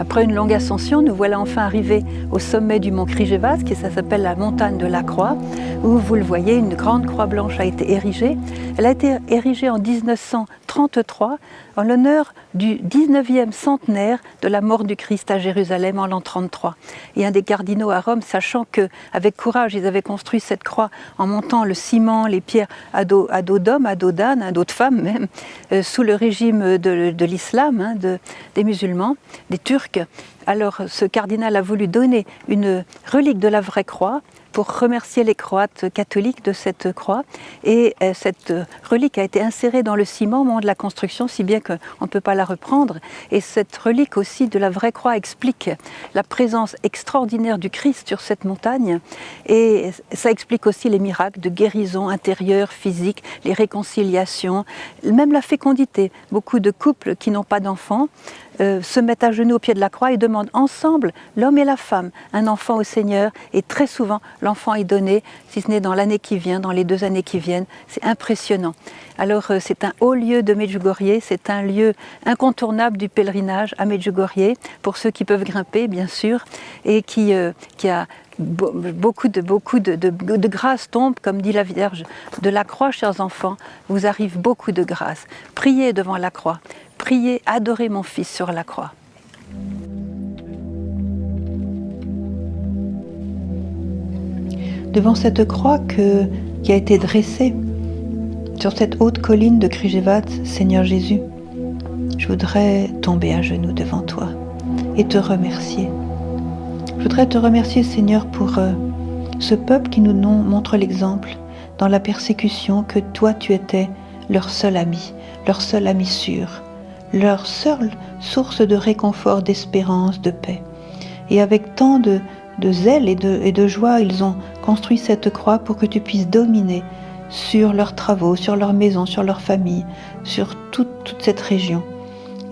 Après une longue ascension, nous voilà enfin arrivés au sommet du mont Krigevas, qui s'appelle la montagne de la croix, où vous le voyez, une grande croix blanche a été érigée. Elle a été érigée en 1933 en l'honneur du 19e centenaire de la mort du Christ à Jérusalem en l'an 33. Et un des cardinaux à Rome, sachant que avec courage ils avaient construit cette croix en montant le ciment, les pierres à dos, à d'hommes, à dos d'âne, à dos de femmes même, euh, sous le régime de, l'islam, hein, des musulmans, des Turcs, alors ce cardinal a voulu donner une relique de la vraie croix pour remercier les Croates catholiques de cette croix. Et euh, cette relique a été insérée dans le ciment au moment de la construction, si bien qu'on ne peut pas la reprendre. Et cette relique aussi de la vraie croix explique la présence extraordinaire du Christ sur cette montagne. Et ça explique aussi les miracles de guérison intérieure, physique, les réconciliations, même la fécondité. Beaucoup de couples qui n'ont pas d'enfants euh, se mettent à genoux au pied de la croix et demandent ensemble, l'homme et la femme, un enfant au Seigneur. Et très souvent, l'enfant est donné, si ce n'est dans l'année qui vient, dans les deux années qui viennent. C'est impressionnant. Alors euh, c'est un haut lieu de Medjugorje, c'est un lieu incontournable du pèlerinage à Medjugorje, pour ceux qui peuvent grimper, bien sûr, et qui, euh, qui a beaucoup de, beaucoup de, de, grâce tombe, comme dit la Vierge de la croix, chers enfants, vous arrive beaucoup de grâce. Priez devant la croix, priez, adorez mon Fils sur la croix. Devant cette croix qui a été dressée sur cette haute colline de Krijevat, Seigneur Jésus, je voudrais tomber à genoux devant toi et te remercier. Je voudrais te remercier, Seigneur, pour euh, ce peuple qui nous montre l'exemple dans la persécution que toi tu étais leur seul ami, leur seul ami sûr, leur seule source de réconfort, d'espérance, de paix. Et avec tant de, zèle et de, et de joie, ils ont construit cette croix pour que tu puisses dominer sur leurs travaux, sur leur maison, sur leur famille, sur toute, toute cette région,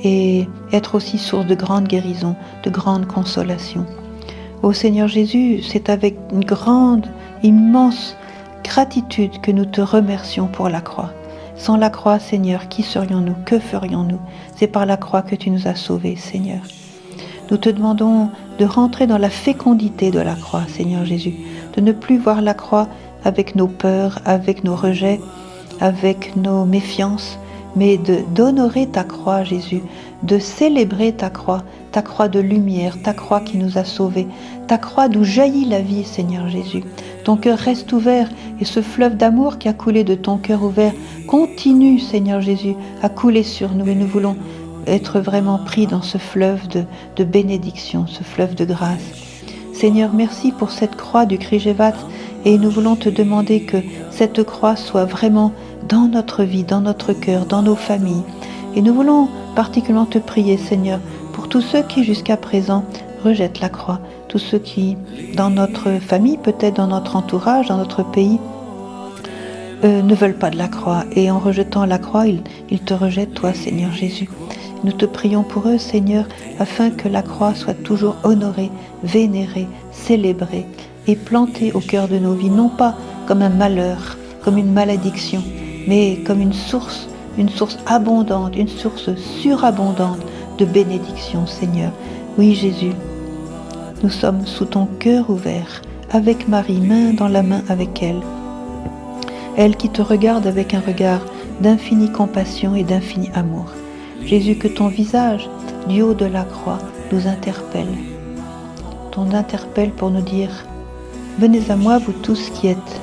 et être aussi source de grande guérison, de grande consolation. Ô Seigneur Jésus, c'est avec une grande, immense gratitude que nous te remercions pour la croix. Sans la croix, Seigneur, qui serions-nous? Que ferions-nous? C'est par la croix que tu nous as sauvés, Seigneur. Nous te demandons de rentrer dans la fécondité de la croix, Seigneur Jésus, de ne plus voir la croix avec nos peurs, avec nos rejets, avec nos méfiances, mais de d'honorer ta croix, Jésus, de célébrer ta croix, ta croix de lumière, ta croix qui nous a sauvés, ta croix d'où jaillit la vie, Seigneur Jésus. Ton cœur reste ouvert et ce fleuve d'amour qui a coulé de ton cœur ouvert continue, Seigneur Jésus, à couler sur nous et nous voulons être vraiment pris dans ce fleuve de, bénédiction, ce fleuve de grâce. Seigneur, merci pour cette croix du Krijevat et nous voulons te demander que cette croix soit vraiment dans notre vie, dans notre cœur, dans nos familles. Et nous voulons particulièrement te prier, Seigneur, pour tous ceux qui jusqu'à présent rejettent la croix, tous ceux qui, dans notre famille, peut-être dans notre entourage, dans notre pays, euh, ne veulent pas de la croix et en rejetant la croix, ils, te rejettent, toi, Seigneur Jésus. Nous te prions pour eux, Seigneur, afin que la croix soit toujours honorée, vénérée, célébrée et plantée au cœur de nos vies, non pas comme un malheur, comme une malédiction, mais comme une source, une source abondante, une source surabondante de bénédiction, Seigneur. Oui, Jésus, nous sommes sous ton cœur ouvert, avec Marie, main dans la main avec elle elle qui te regarde avec un regard d'infinie compassion et d'infini amour. Jésus, que ton visage, du haut de la croix, nous interpelle. Ton interpelle pour nous dire, venez à moi, vous tous qui êtes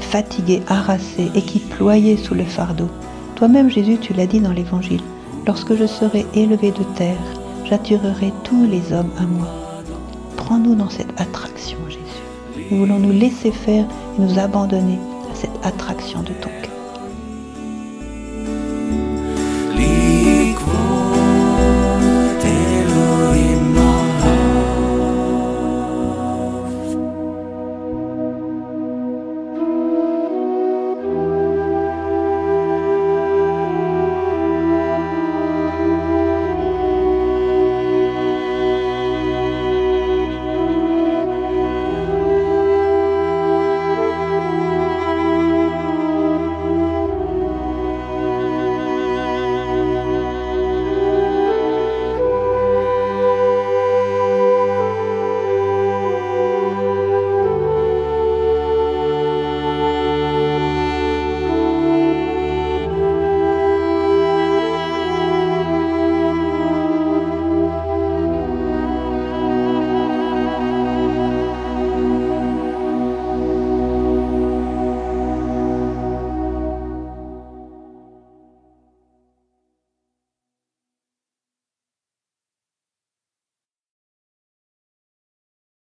fatigués, harassés et qui ployez sous le fardeau. Toi-même, Jésus, tu l'as dit dans l'Évangile, lorsque je serai élevé de terre, j'attirerai tous les hommes à moi. Prends-nous dans cette attraction, Jésus. Nous voulons nous laisser faire et nous abandonner cette attraction de ton cœur.